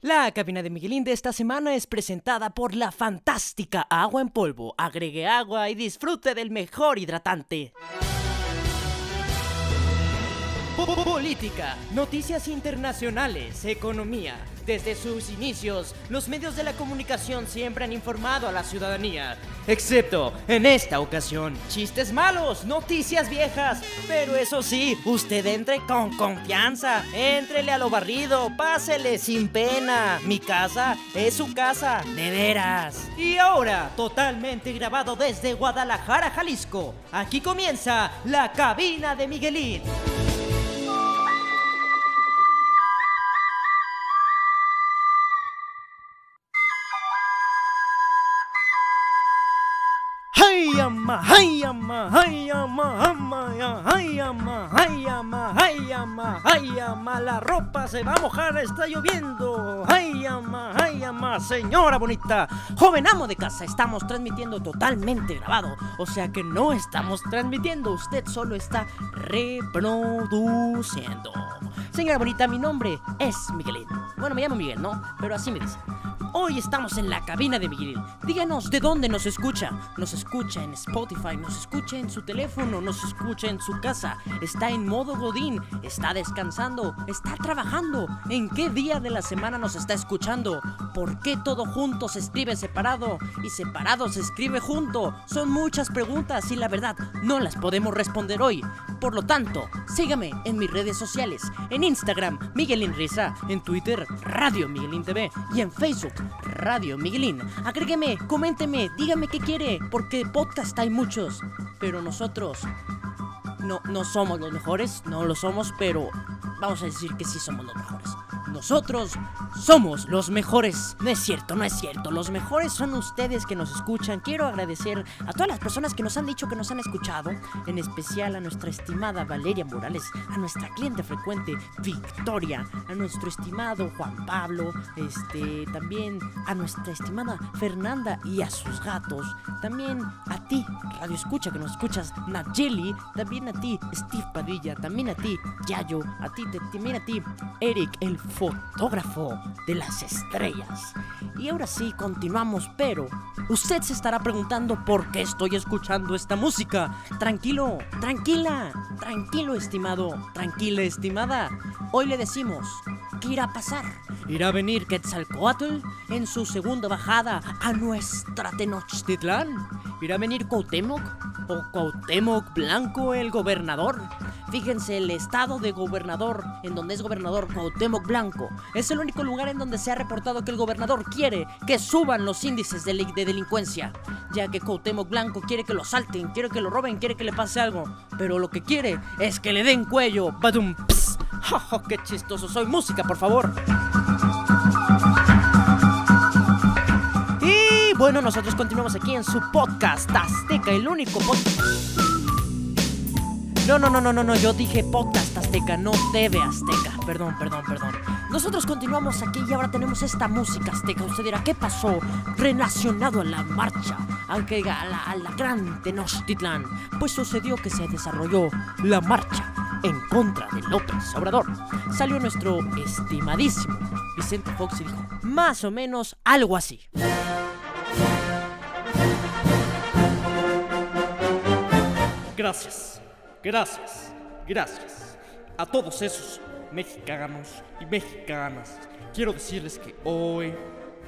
La cabina de Miguelín de esta semana es presentada por la fantástica agua en polvo. Agregue agua y disfrute del mejor hidratante. Política, noticias internacionales, economía. Desde sus inicios, los medios de la comunicación siempre han informado a la ciudadanía. Excepto en esta ocasión, chistes malos, noticias viejas. Pero eso sí, usted entre con confianza. Éntrele a lo barrido, pásele sin pena. Mi casa es su casa, de veras. Y ahora, totalmente grabado desde Guadalajara, Jalisco. Aquí comienza la cabina de Miguelín. Hayama, hayama, hayama, hayama, hayama, hayama, hayama, hayama, la ropa se va a mojar, está lloviendo. Hayama, hayama, señora bonita, joven amo de casa, estamos transmitiendo totalmente grabado, o sea que no estamos transmitiendo, usted solo está reproduciendo. Señora bonita, mi nombre es Miguelín. Bueno, me llamo Miguel, ¿no? Pero así me dicen. Hoy estamos en la cabina de Miguel. Díganos de dónde nos escucha. Nos escucha en Spotify, nos escucha en su teléfono, nos escucha en su casa. Está en modo Godín, está descansando, está trabajando. ¿En qué día de la semana nos está escuchando? ¿Por qué todo junto se escribe separado y separado se escribe junto? Son muchas preguntas y la verdad no las podemos responder hoy. Por lo tanto, sígame en mis redes sociales. En Instagram, Miguelín Risa. En Twitter, Radio Miguelín TV. Y en Facebook, Radio Miguelín. Agrégueme, coménteme, dígame qué quiere, porque podcast hay muchos, pero nosotros no, no somos los mejores, no lo somos, pero vamos a decir que sí somos los mejores. Nosotros somos los mejores. No es cierto, no es cierto. Los mejores son ustedes que nos escuchan. Quiero agradecer a todas las personas que nos han dicho que nos han escuchado. En especial a nuestra estimada Valeria Morales, a nuestra cliente frecuente Victoria, a nuestro estimado Juan Pablo, este, también a nuestra estimada Fernanda y a sus gatos. También a ti, Radio Escucha, que nos escuchas, Nayeli. También a ti, Steve Padilla. También a ti, Yayo. A ti, también a ti, Eric, el fotógrafo de las estrellas. Y ahora sí, continuamos, pero usted se estará preguntando por qué estoy escuchando esta música. Tranquilo, tranquila, tranquilo, estimado, tranquila, estimada. Hoy le decimos, ¿qué irá a pasar? ¿Irá a venir Quetzalcoatl en su segunda bajada a nuestra Tenochtitlán? ¿Irá a venir Cuauhtémoc? ¿O Cuauhtémoc Blanco, el gobernador? Fíjense, el estado de gobernador, en donde es gobernador Cuauhtémoc Blanco, es el único lugar en donde se ha reportado que el gobernador quiere que suban los índices de, de delincuencia, ya que Cuauhtémoc Blanco quiere que lo salten, quiere que lo roben, quiere que le pase algo, pero lo que quiere es que le den cuello. ¡Badum! Pss. ¡Oh, ¡Qué chistoso! Soy música, por favor. Bueno, nosotros continuamos aquí en su podcast Azteca, el único podcast. No, no, no, no, no, no, yo dije podcast azteca, no TV azteca. Perdón, perdón, perdón. Nosotros continuamos aquí y ahora tenemos esta música azteca. Usted dirá, ¿qué pasó relacionado a la marcha? Aunque a la, a la gran Tenochtitlán. Pues sucedió que se desarrolló la marcha en contra de López Obrador. Salió nuestro estimadísimo Vicente Fox y dijo, más o menos algo así. Gracias. Gracias, gracias a todos esos mexicanos y mexicanas. Quiero decirles que hoy,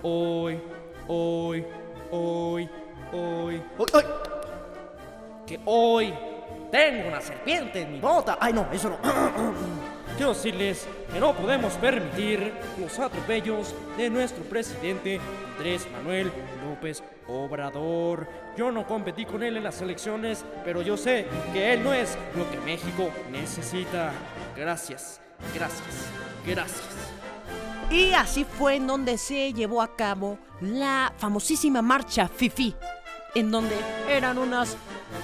hoy, hoy, hoy, hoy, hoy, hoy, que hoy tengo una serpiente en mi bota. Ay, no, eso no. Quiero decirles que no podemos permitir los atropellos de nuestro presidente Andrés Manuel López Obrador. Yo no competí con él en las elecciones, pero yo sé que él no es lo que México necesita. Gracias, gracias, gracias. Y así fue en donde se llevó a cabo la famosísima marcha Fifi, en donde eran unas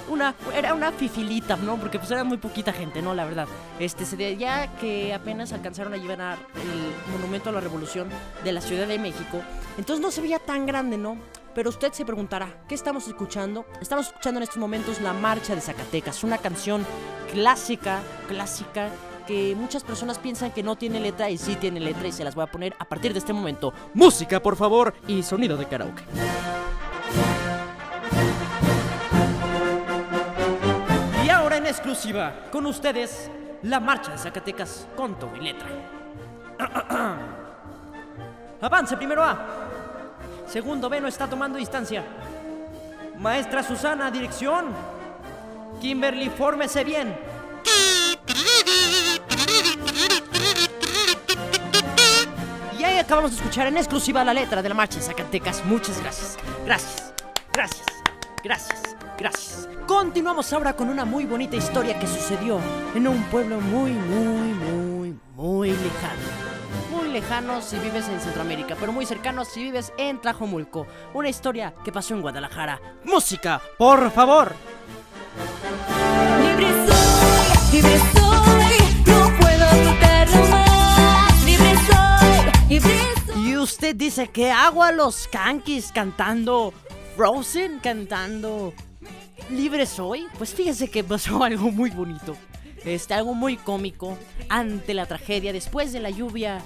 una era una fifilita, ¿no? Porque pues era muy poquita gente, ¿no? La verdad. Este se ya que apenas alcanzaron a llevar el monumento a la Revolución de la Ciudad de México, entonces no se veía tan grande, ¿no? Pero usted se preguntará, ¿qué estamos escuchando? Estamos escuchando en estos momentos La Marcha de Zacatecas, una canción clásica, clásica que muchas personas piensan que no tiene letra y sí tiene letra y se las voy a poner a partir de este momento. Música, por favor, y sonido de karaoke. Con ustedes, la marcha de Zacatecas con y letra. Avance primero A. Segundo B no está tomando distancia. Maestra Susana, dirección. Kimberly, fórmese bien. Y ahí acabamos de escuchar en exclusiva la letra de la marcha de Zacatecas. Muchas gracias. Gracias. Gracias. Gracias. Gracias. Continuamos ahora con una muy bonita historia que sucedió en un pueblo muy, muy, muy, muy lejano muy lejano si vives en Centroamérica, pero muy cercano si vives en Tlajomulco. Una historia que pasó en Guadalajara. Música, por favor. Libre soy, libre soy, no puedo tocarlo más. Libre soy, libre soy. Y usted dice que hago a los Kankis cantando Frozen, cantando Libre soy. Pues fíjese que pasó algo muy bonito. Este, algo muy cómico. Ante la tragedia, después de la lluvia,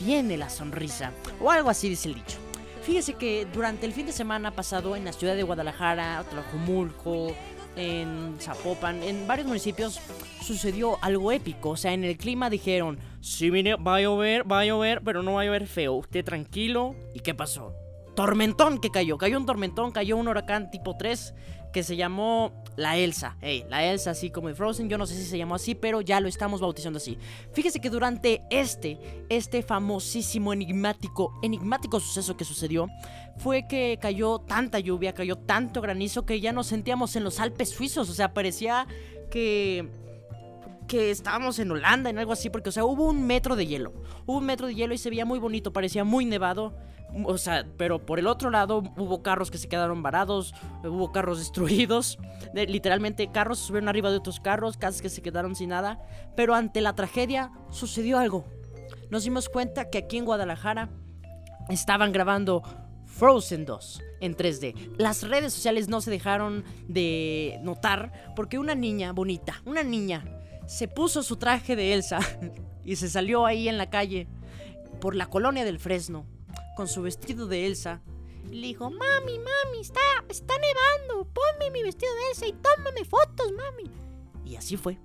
viene la sonrisa. O algo así dice el dicho. Fíjese que durante el fin de semana pasado en la ciudad de Guadalajara, Tlajomulco, en Zapopan, en varios municipios sucedió algo épico. O sea, en el clima dijeron, sí, mire, va a llover, va a llover, pero no va a llover feo. Usted tranquilo. ¿Y qué pasó? Tormentón que cayó. Cayó un tormentón, cayó un huracán tipo 3 que se llamó la Elsa. Hey, la Elsa, así como de Frozen. Yo no sé si se llamó así, pero ya lo estamos bautizando así. Fíjese que durante este, este famosísimo, enigmático, enigmático suceso que sucedió, fue que cayó tanta lluvia, cayó tanto granizo que ya nos sentíamos en los Alpes suizos. O sea, parecía que que estábamos en Holanda, en algo así, porque, o sea, hubo un metro de hielo. Hubo un metro de hielo y se veía muy bonito, parecía muy nevado. O sea, pero por el otro lado hubo carros que se quedaron varados, hubo carros destruidos. De- literalmente, carros se subieron arriba de otros carros, casas que se quedaron sin nada. Pero ante la tragedia sucedió algo. Nos dimos cuenta que aquí en Guadalajara estaban grabando Frozen 2 en 3D. Las redes sociales no se dejaron de notar porque una niña bonita, una niña, se puso su traje de Elsa y se salió ahí en la calle por la colonia del Fresno con su vestido de Elsa. Y le dijo, mami, mami, está, está nevando, ponme mi vestido de Elsa y tómame fotos, mami. Y así fue.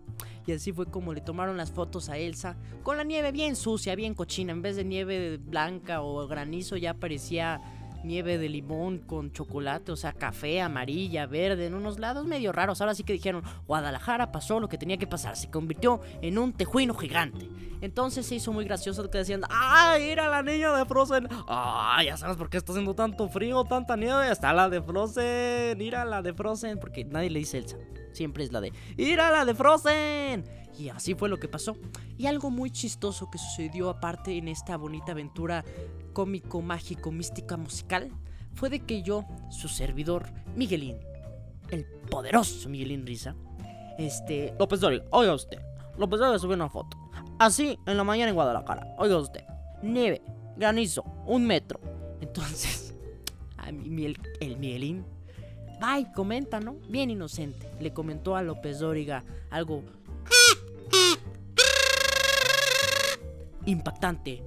Y así fue como le tomaron las fotos a Elsa, con la nieve bien sucia, bien cochina. En vez de nieve blanca o granizo, ya parecía nieve de limón con chocolate, o sea, café, amarilla, verde, en unos lados medio raros. Ahora sí que dijeron, Guadalajara pasó lo que tenía que pasar, se convirtió en un tejuino gigante. Entonces se hizo muy gracioso que decían, ¡ay, era la niña de Frozen! ¡Ah, ya sabes por qué está haciendo tanto frío, tanta nieve! Está la de Frozen, mira la de Frozen, porque nadie le dice Elsa, siempre es la de, ¡mira la de Frozen! Y así fue lo que pasó. Y algo muy chistoso que sucedió aparte en esta bonita aventura cómico, mágico, mística, musical, fue de que yo, su servidor, Miguelín, el poderoso Miguelín Risa, este, López Dóriga, oiga usted, López Dóriga subió una foto, así en la mañana en Guadalajara, oiga usted, nieve, granizo, un metro. Entonces, a mí, el Miguelín va y comenta, ¿no? Bien inocente. Le comentó a López Dóriga algo impactante.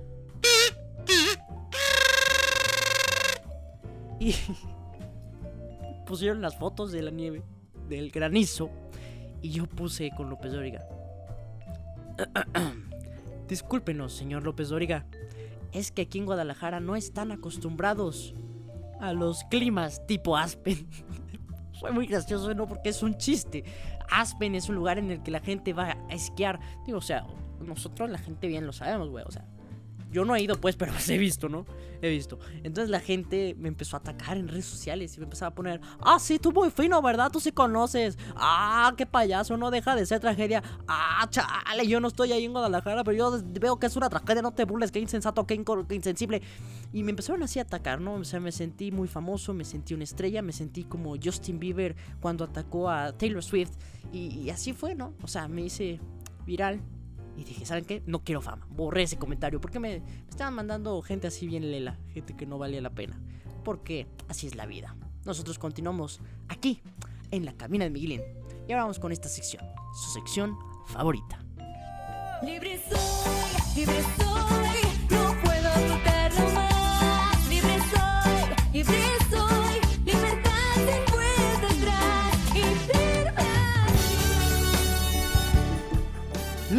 Pusieron las fotos de la nieve, del granizo. Y yo puse con López Dóriga. Discúlpenos, señor López Dóriga. Es que aquí en Guadalajara no están acostumbrados a los climas tipo Aspen. Fue muy gracioso, ¿no? Porque es un chiste. Aspen es un lugar en el que la gente va a esquiar. Digo, o sea, nosotros la gente bien lo sabemos, güey. O sea, yo no he ido, pues, pero he visto, ¿no? He visto. Entonces la gente me empezó a atacar en redes sociales y me empezaba a poner, ah, sí, tú muy fino, ¿verdad? Tú sí conoces. Ah, qué payaso, no deja de ser tragedia. Ah, chale, yo no estoy ahí en Guadalajara, pero yo veo que es una tragedia, no te burles, qué insensato, qué, insensible. Y me empezaron así a atacar, ¿no? O sea, me sentí muy famoso, me sentí una estrella, me sentí como Justin Bieber cuando atacó a Taylor Swift. Y así fue, ¿no? O sea, me hice viral. Y dije, ¿saben qué? No quiero fama. Borré ese comentario. Porque me, estaban mandando gente así bien lela. Gente que no valía la pena. Porque así es la vida. Nosotros continuamos aquí, en la cabina de Miguelín. Y ahora vamos con esta sección. Su sección favorita. Libre soy, libre soy, no puedo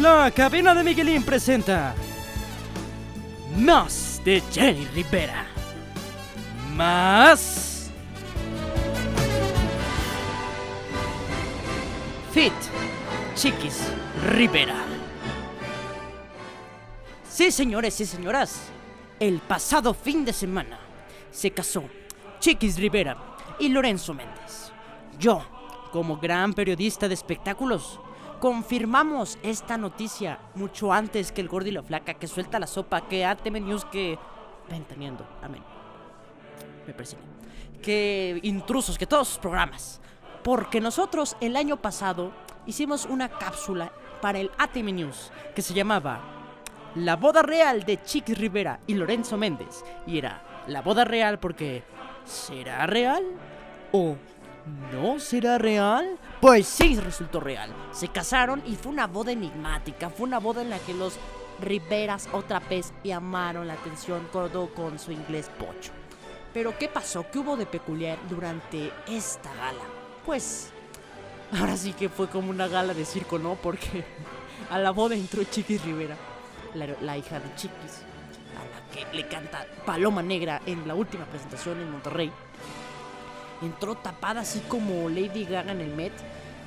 La cabina de Miguelín presenta más de Jenny Rivera. Más Fit Chiquis Rivera. Sí, señores y señoras, el pasado fin de semana se casó Chiquis Rivera y Lorenzo Méndez. Yo, como gran periodista de espectáculos, confirmamos esta noticia mucho antes que el gordo y la flaca, que suelta la sopa, que ATM News, que... Ventaneando, amén. Me persigue. Que intrusos, que todos sus programas. Porque nosotros el año pasado hicimos una cápsula para el ATM News que se llamaba La boda real de Chiquis Rivera y Lorenzo Méndez. Y era la boda real porque ¿será real? ¿O no será real? Pues sí, resultó real. Se casaron y fue una boda enigmática. Fue una boda en la que los Riveras otra vez llamaron la atención todo con su inglés pocho. Pero ¿qué pasó? ¿Qué hubo de peculiar durante esta gala? Pues ahora sí que fue como una gala de circo, ¿no? Porque a la boda entró Chiquis Rivera, la, la hija de Chiquis, a la que le canta Paloma Negra en la última presentación en Monterrey. Entró tapada así como Lady Gaga en el Met,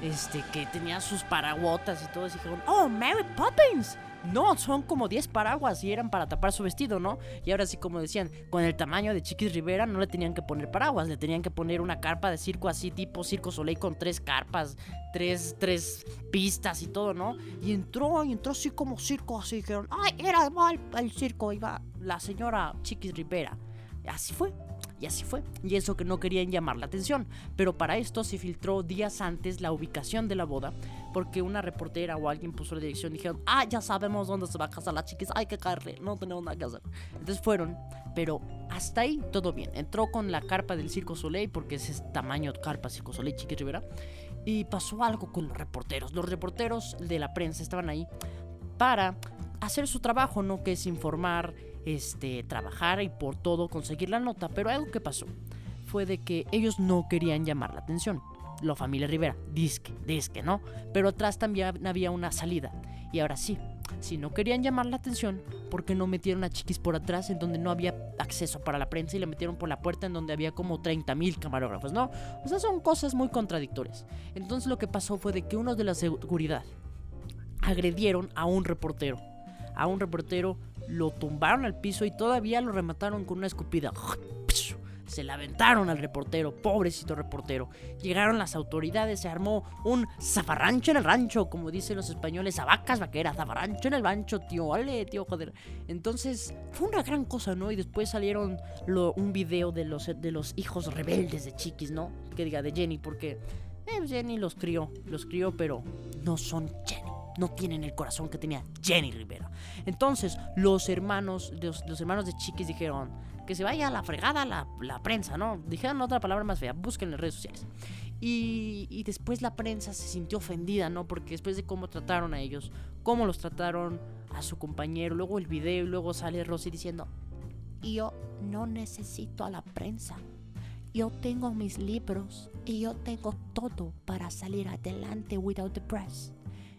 este, que tenía sus paraguotas y todo, y dijeron, ¡Oh, Mary Poppins! No, son como 10 paraguas y eran para tapar su vestido, ¿no? Y ahora sí, como decían, con el tamaño de Chiquis Rivera no le tenían que poner paraguas, le tenían que poner una carpa de circo así, tipo Circo Soleil con tres carpas, tres, tres pistas y todo, ¿no? Y entró, y entró así como circo, así dijeron, ¡ay, era el circo! Iba la señora Chiquis Rivera. Así fue. Y así fue. Y eso que no querían llamar la atención. Pero para esto se filtró días antes la ubicación de la boda. Porque una reportera o alguien puso la dirección y dijeron, ah, ya sabemos dónde se va a casar la chiquis, hay que caerle, no tenemos nada que hacer. Entonces fueron, pero hasta ahí todo bien. Entró con la carpa del Circo Soleil, porque ese es tamaño carpa Circo Soleil, Chiquis Rivera. Y pasó algo con los reporteros. Los reporteros de la prensa estaban ahí para hacer su trabajo, ¿no? Que es informar, este, trabajar y por todo conseguir la nota. Pero algo que pasó fue de que ellos no querían llamar la atención. La familia Rivera, disque, disque, ¿no? Pero atrás también había una salida. Y ahora sí, si no querían llamar la atención, ¿por qué no metieron a Chiquis por atrás en donde no había acceso para la prensa y la metieron por la puerta en donde había como 30 mil camarógrafos, ¿no? O sea, son cosas muy contradictorias. Entonces lo que pasó fue de que unos de la seguridad agredieron a un reportero. A un reportero lo tumbaron al piso y todavía lo remataron con una escupida. Se la aventaron al reportero, pobrecito reportero. Llegaron las autoridades, se armó un zafarrancho en el rancho, como dicen los españoles, a vacas vaqueras, zafarrancho en el rancho, tío, vale, tío, joder. Entonces, fue una gran cosa, ¿no? Y después salieron lo- un video de los, de los hijos rebeldes de Chiquis, ¿no? Que diga, de Jenny, porque eh, Jenny los crió, los crió, pero no son Jenny. No tienen el corazón que tenía Jenny Rivera. Entonces, los hermanos, los, los hermanos de Chiquis dijeron que se vaya a la fregada la, prensa, ¿no? Dijeron otra palabra más fea, busquen en las redes sociales. Y, y después la prensa se sintió ofendida, ¿no? Porque después de cómo trataron a ellos, cómo los trataron a su compañero, luego el video y luego sale Rosy diciendo, yo no necesito a la prensa. Yo tengo mis libros y yo tengo todo para salir adelante without the press.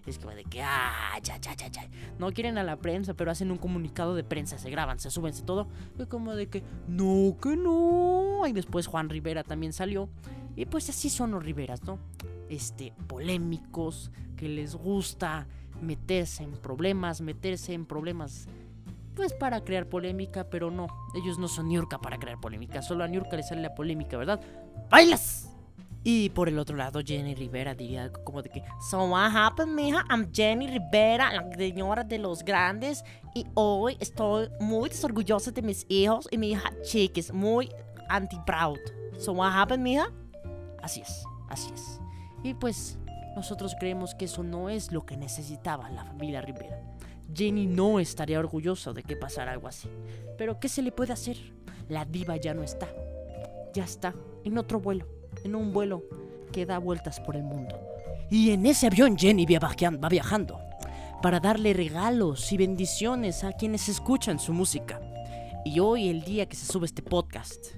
Es va de que, ah, ya, ya, ya, ya. No quieren a la prensa, pero hacen un comunicado de prensa, se graban, se suben, se todo. Y como de que, no, que no. Y después Juan Rivera también salió. Y pues así son los Riveras, ¿no? Este, polémicos, que les gusta meterse en problemas, meterse en problemas pues para crear polémica, pero no, ellos no son Niurka para crear polémica, solo a Niurka le sale la polémica, ¿verdad? ¡Bailas! Y por el otro lado, Jenny Rivera diría como de que So what happened, mija? I'm Jenny Rivera, la señora de los grandes Y hoy estoy muy desorgullosa de mis hijos y mi hija Chiquis Muy anti-proud So what happened, mija? Así es, así es Y pues nosotros creemos que eso no es lo que necesitaba la familia Rivera Jenny no estaría orgullosa de que pasara algo así. Pero ¿qué se le puede hacer? La diva ya no está. Ya está en otro vuelo, en un vuelo que da vueltas por el mundo. Y en ese avión Jenny va viajan- va viajando. para darle regalos y bendiciones a quienes escuchan su música. Y hoy, el día que se sube este podcast,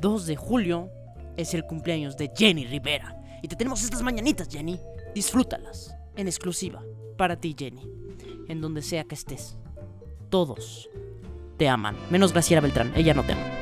2 de julio, es el cumpleaños de Jenny Rivera. Y te tenemos estas mañanitas, Jenny. Disfrútalas, en exclusiva, para ti, Jenny. En donde sea que estés. Todos te aman. Menos Graciela Beltrán, ella no te ama.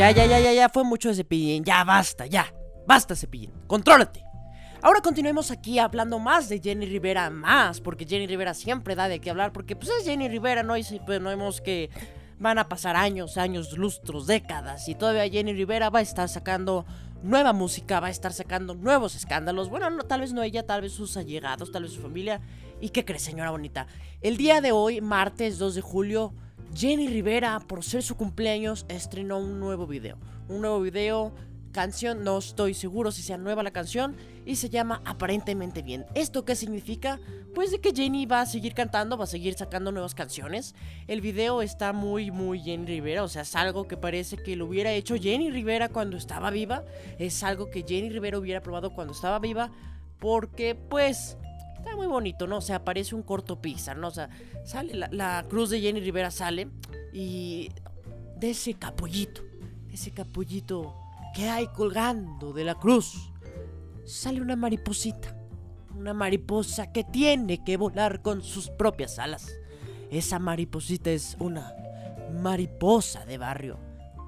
Ya, ya, ya, ya, ya, fue mucho de cepillín. Ya, basta, ya. Basta, cepillín. Contrólate. Ahora continuemos aquí hablando más de Jenny Rivera, más, porque Jenny Rivera siempre da de qué hablar, porque pues es Jenny Rivera, ¿no? Y pues, no vemos que van a pasar años, años, lustros, décadas, y todavía Jenny Rivera va a estar sacando nueva música, va a estar sacando nuevos escándalos. Bueno, no, tal vez no ella, tal vez sus allegados, tal vez su familia. ¿Y qué crees, señora bonita? El día de hoy, martes 2 de julio, Jenny Rivera, por ser su cumpleaños, estrenó un nuevo video. Un nuevo video, canción, no estoy seguro si sea nueva la canción, y se llama Aparentemente Bien. ¿Esto qué significa? Pues de que Jenny va a seguir cantando, va a seguir sacando nuevas canciones. El video está muy, muy Jenny Rivera, o sea, es algo que parece que lo hubiera hecho Jenny Rivera cuando estaba viva. Es algo que Jenny Rivera hubiera probado cuando estaba viva, porque pues... Está muy bonito, ¿no? O sea, parece un corto Pixar, ¿no? O sea, sale la, la cruz de Jenny Rivera sale y de ese capullito, ese capullito que hay colgando de la cruz, sale una mariposita. Una mariposa que tiene que volar con sus propias alas. Esa mariposita es una mariposa de barrio.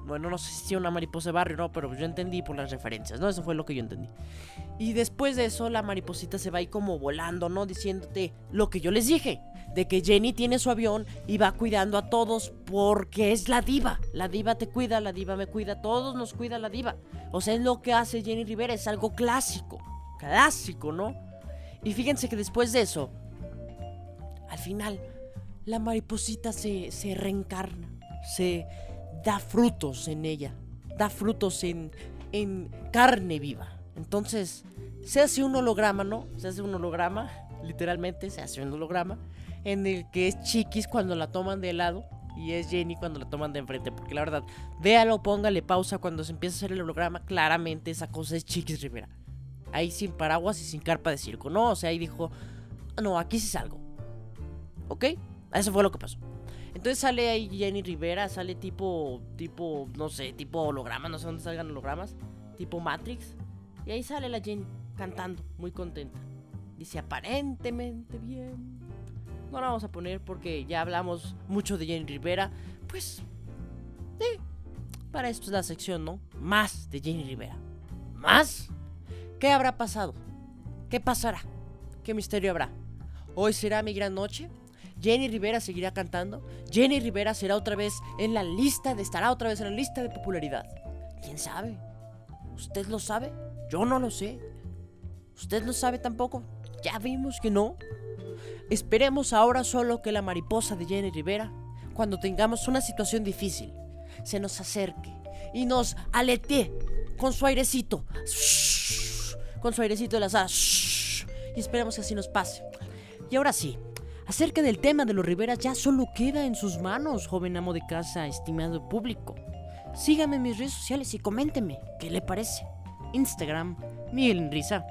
Bueno, no sé si una mariposa de barrio, no, pero yo entendí por las referencias, ¿no? Eso fue lo que yo entendí. Y después de eso, la mariposita se va ahí como volando, ¿no? Diciéndote lo que yo les dije. De que Jenny tiene su avión y va cuidando a todos porque es la diva. La diva te cuida, la diva me cuida, todos nos cuida la diva. O sea, es lo que hace Jenny Rivera, es algo clásico. Clásico, ¿no? Y fíjense que después de eso, al final, la mariposita se, se reencarna. Se da frutos en ella. Da frutos en, en carne viva. Entonces, se hace un holograma, ¿no? Se hace un holograma, literalmente se hace un holograma, en el que es Chiquis cuando la toman de lado y es Jenny cuando la toman de enfrente. Porque la verdad, véalo, póngale pausa cuando se empieza a hacer el holograma, claramente esa cosa es Chiquis Rivera. Ahí sin paraguas y sin carpa de circo, ¿no? O sea, ahí dijo, no, aquí sí salgo. ¿Ok? Eso fue lo que pasó. Entonces sale ahí Jenny Rivera, sale tipo, tipo, no sé, tipo holograma, no sé dónde salgan hologramas, tipo Matrix. Y ahí sale la Jenny cantando, muy contenta. Dice aparentemente bien. No la vamos a poner porque ya hablamos mucho de Jenny Rivera. Pues, sí, para esto es la sección, ¿no? Más de Jenny Rivera. ¿Más? ¿Qué habrá pasado? ¿Qué pasará? ¿Qué misterio habrá? ¿Hoy será mi gran noche? Jenny Rivera seguirá cantando. Jenny Rivera será otra vez en la lista, de, estará otra vez en la lista de popularidad. ¿Quién sabe? ¿Usted lo sabe? Yo no lo sé. ¿Usted lo sabe tampoco? Ya vimos que no. Esperemos ahora solo que la mariposa de Jenny Rivera, cuando tengamos una situación difícil, se nos acerque y nos aletee con su airecito. Con su airecito de las alas. Y esperemos que así nos pase. Y ahora sí, acerca del tema de los Riveras ya solo queda en sus manos, joven amo de casa, estimado público. Sígame en mis redes sociales y coménteme qué le parece. Instagram, Miguel Risa.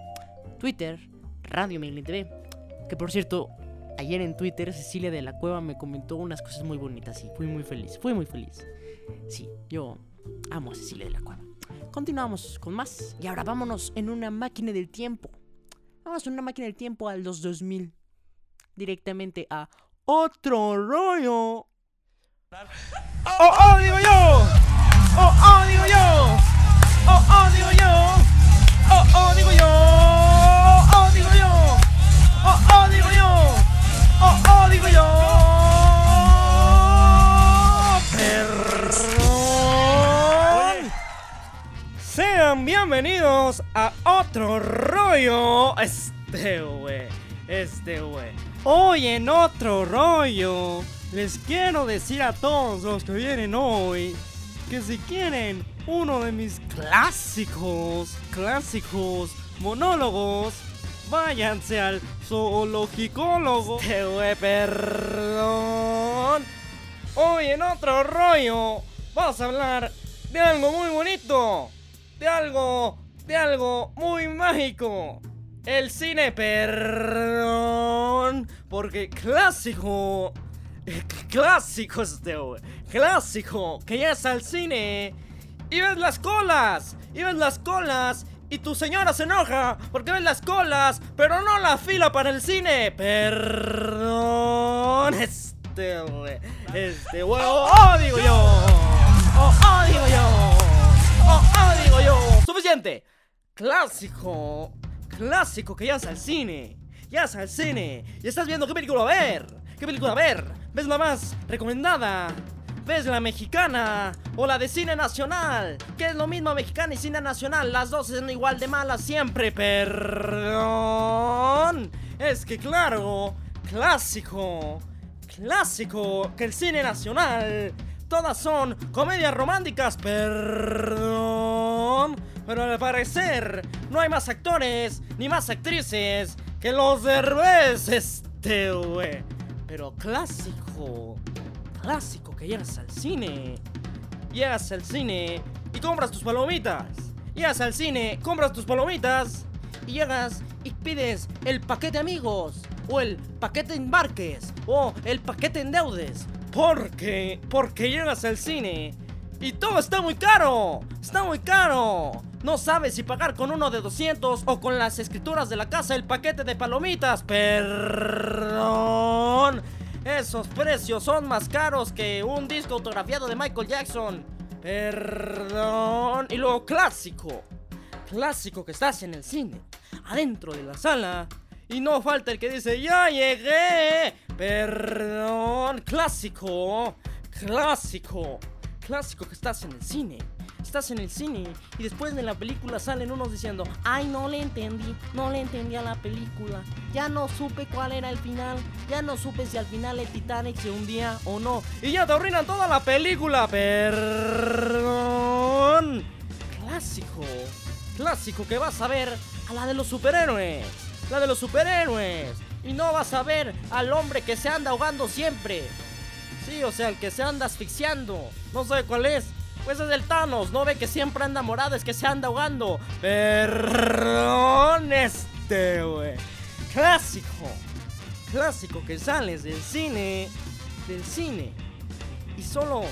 Twitter, Radio Miguel TV. Que por cierto, ayer en Twitter Cecilia de la Cueva me comentó unas cosas muy bonitas y fui muy feliz, fui muy feliz. Sí, yo amo a Cecilia de la Cueva. Continuamos con más y ahora vámonos en una máquina del tiempo. Vamos en una máquina del tiempo al 2000 directamente a otro rollo. ¡Oh, oh, digo yo! ¡Oh, oh, digo yo! ¡Oh, oh, digo yo! ¡Oh, oh, digo yo! ¡Oh, digo yo! ¡Oh, oh, digo yo! ¡Oh, oh, digo yo! Sean bienvenidos a otro rollo. Este, güey. Este, güey. Hoy en otro rollo, les quiero decir a todos los que vienen hoy que si quieren uno de mis clásicos, clásicos monólogos, váyanse al zoologicólogo. Güey, perdón. Hoy en otro rollo vamos a hablar de algo muy bonito, de algo, de algo muy mágico. El cine, perdón, porque clásico, eh, clásico este, clásico, que es al cine y ves las colas, y ves las colas. Y tu señora se enoja porque ves las colas, pero no la fila para el cine. Perdón. Este. Este, güey. Oh, oh, digo yo. Oh, oh, digo yo. Oh, oh, digo yo. Suficiente. Clásico. Clásico que ya es al cine. Ya es al cine. Y estás viendo qué película ver. ¿Qué película ver? ¿Ves la más recomendada? ¿Ves la mexicana o la de cine nacional? Que es lo mismo mexicana y cine nacional. Las dos son igual de malas siempre. Perdón. Es que claro, clásico. Clásico que el cine nacional. Todas son comedias románticas. Perdón. Pero al parecer no hay más actores ni más actrices que los derbez. Este, güey. Pero clásico clásico que llegas al cine. Llegas al cine y compras tus palomitas. Llegas al cine, compras tus palomitas y llegas y pides el paquete amigos o el paquete embarques o el paquete endeudes. Porque, porque llegas al cine y todo está muy caro. Está muy caro. No sabes si pagar con uno de 200 o con las escrituras de la casa el paquete de palomitas. Perdón. Esos precios son más caros que un disco autografiado de Michael Jackson. Perdón. Y luego clásico. Clásico que estás en el cine. Adentro de la sala. Y no falta el que dice, ya llegué. Perdón. Clásico. Clásico. Clásico que estás en el cine. Estás en el cine y después de la película salen unos diciendo, ay, no le entendí, no le entendí a la película. Ya no supe cuál era el final, ya no supe si al final el Titanic se hundía o no. Y ya te arruinan toda la película, perdón. Clásico, clásico que vas a ver a la de los superhéroes, la de los superhéroes. Y no vas a ver al hombre que se anda ahogando siempre. Sí, o sea, el que se anda asfixiando. No sé cuál es. Pues es el Thanos, no ve que siempre anda morado, es que se anda ahogando. Perdón, este, güey. Clásico. Clásico que sales del cine. Del cine. Y solo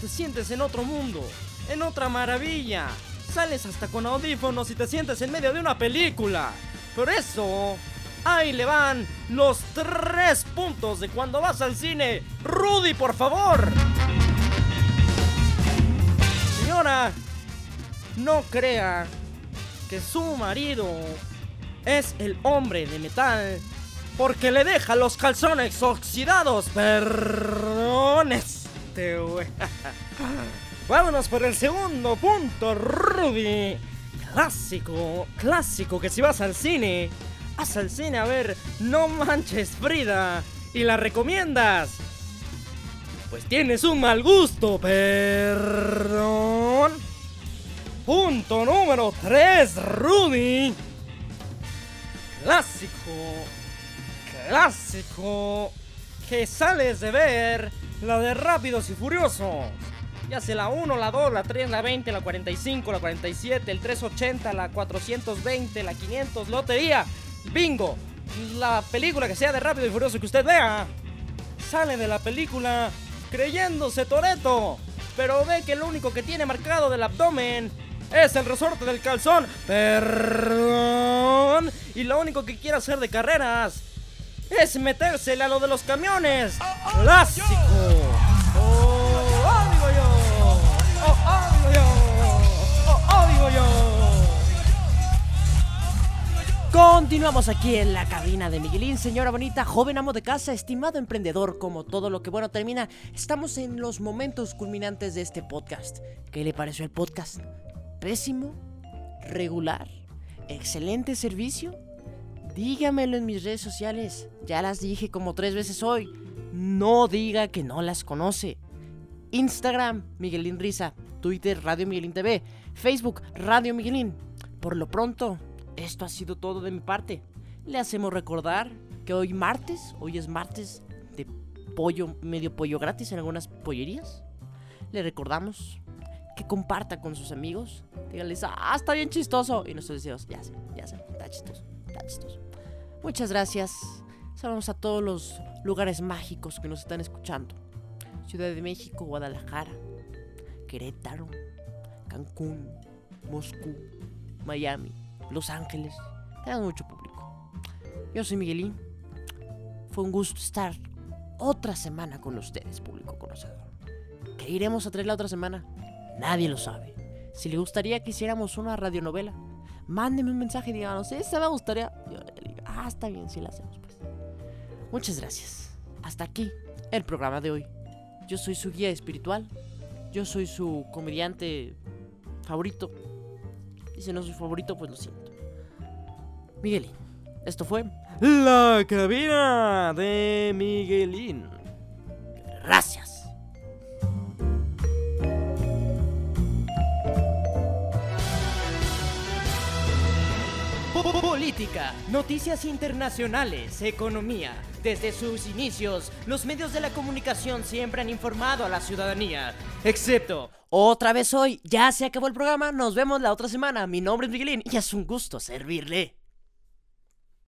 te sientes en otro mundo. En otra maravilla. Sales hasta con audífonos y te sientes en medio de una película. Por eso, ahí le van los tres puntos de cuando vas al cine. Rudy, por favor. No crea que su marido es el hombre de metal porque le deja los calzones oxidados. Perdón, este güey. Vámonos por el segundo punto, Rudy. Clásico, clásico que si vas al cine, vas al cine a ver No Manches Frida y la recomiendas. Pues tienes un mal gusto, perdón. Punto número 3, Rudy. Clásico, clásico, que sales de ver la de Rápidos y Furiosos. Ya sea la 1, la 2, la 3, la 20, la 45, la 47, el 380, la 420, la 500, lotería, bingo. La película que sea de Rápido y Furioso que usted vea. Sale de la película creyéndose Toreto, pero ve que lo único que tiene marcado del abdomen es el resorte del calzón. Perdón. Y lo único que quiere hacer de carreras es metérsele a lo de los camiones. Clásico. Continuamos aquí en la cabina de Miguelín, señora bonita, joven amo de casa, estimado emprendedor, como todo lo que bueno termina, estamos en los momentos culminantes de este podcast. ¿Qué le pareció el podcast? ¿Pésimo? ¿Regular? ¿Excelente servicio? Dígamelo en mis redes sociales, ya las dije como tres veces hoy. No diga que no las conoce. Instagram, Miguelín Risa, Twitter, Radio Miguelín TV, Facebook, Radio Miguelín. Por lo pronto, esto ha sido todo de mi parte. le hacemos recordar que hoy martes, hoy es martes de pollo, medio pollo gratis en algunas pollerías. Le recordamos que comparta con sus amigos. Díganles, ah, está bien chistoso. Y nosotros decimos, ya sé, ya sé, está chistoso, está chistoso. Muchas gracias. Saludos a todos los lugares mágicos que nos están escuchando. Ciudad de México, Guadalajara, Querétaro, Cancún, Moscú, Miami, Los Ángeles. Tengan mucho público. Yo soy Miguelín. Fue un gusto estar otra semana con ustedes, público conocedor. ¿Qué iremos a traer la otra semana? Nadie lo sabe. Si le gustaría que hiciéramos una radionovela, mándeme un mensaje y díganos, esa me gustaría. Yo le digo, ah, está bien, sí la hacemos, pues. Muchas gracias. Hasta aquí el programa de hoy. Yo soy su guía espiritual. Yo soy su comediante favorito. Y si no soy favorito, pues lo siento. Miguelín. Esto fue La cabina de Miguelín. Gracias. Noticias internacionales, economía. Desde sus inicios, los medios de la comunicación siempre han informado a la ciudadanía, excepto Otra vez hoy, ya se acabó el programa, nos vemos la otra semana. Mi nombre es Miguelín y es un gusto servirle.